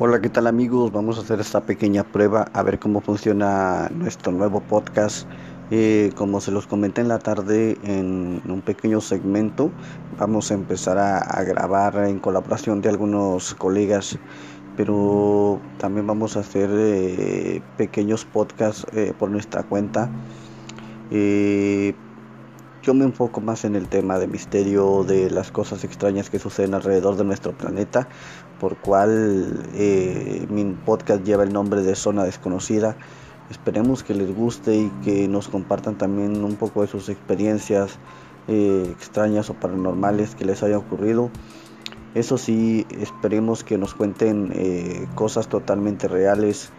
Hola, ¿qué tal amigos? Vamos a hacer esta pequeña prueba a ver cómo funciona nuestro nuevo podcast. Eh, como se los comenté en la tarde en un pequeño segmento, vamos a empezar a, grabar en colaboración de algunos colegas, pero también vamos a hacer eh, pequeños podcasts eh, por nuestra cuenta. Yo me enfoco más en el tema de misterio, de las cosas extrañas que suceden alrededor de nuestro planeta, por cual mi podcast lleva el nombre de Zona Desconocida. Esperemos que les guste y que nos compartan también un poco de sus experiencias eh, extrañas o paranormales que les haya ocurrido. Eso sí, esperemos que nos cuenten eh, cosas totalmente reales,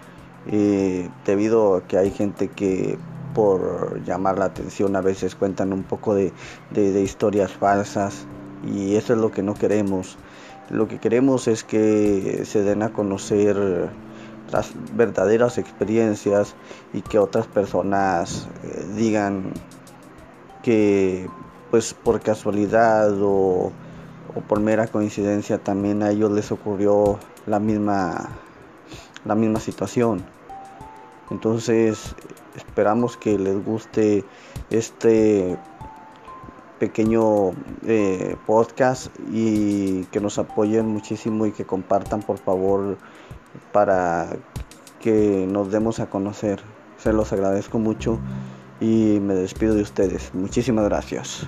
eh, debido a que hay gente que por llamar la atención a veces cuentan un poco de, de historias falsas y eso es lo que no queremos. Lo que queremos es que se den a conocer las verdaderas experiencias y que otras personas eh, digan que pues por casualidad o, o, por mera coincidencia también a ellos les ocurrió la misma la misma situación entonces esperamos que les guste este pequeño eh, podcast y que nos apoyen muchísimo y que compartan por favor para que nos demos a conocer. Se los agradezco mucho y me despido de ustedes. Muchísimas gracias.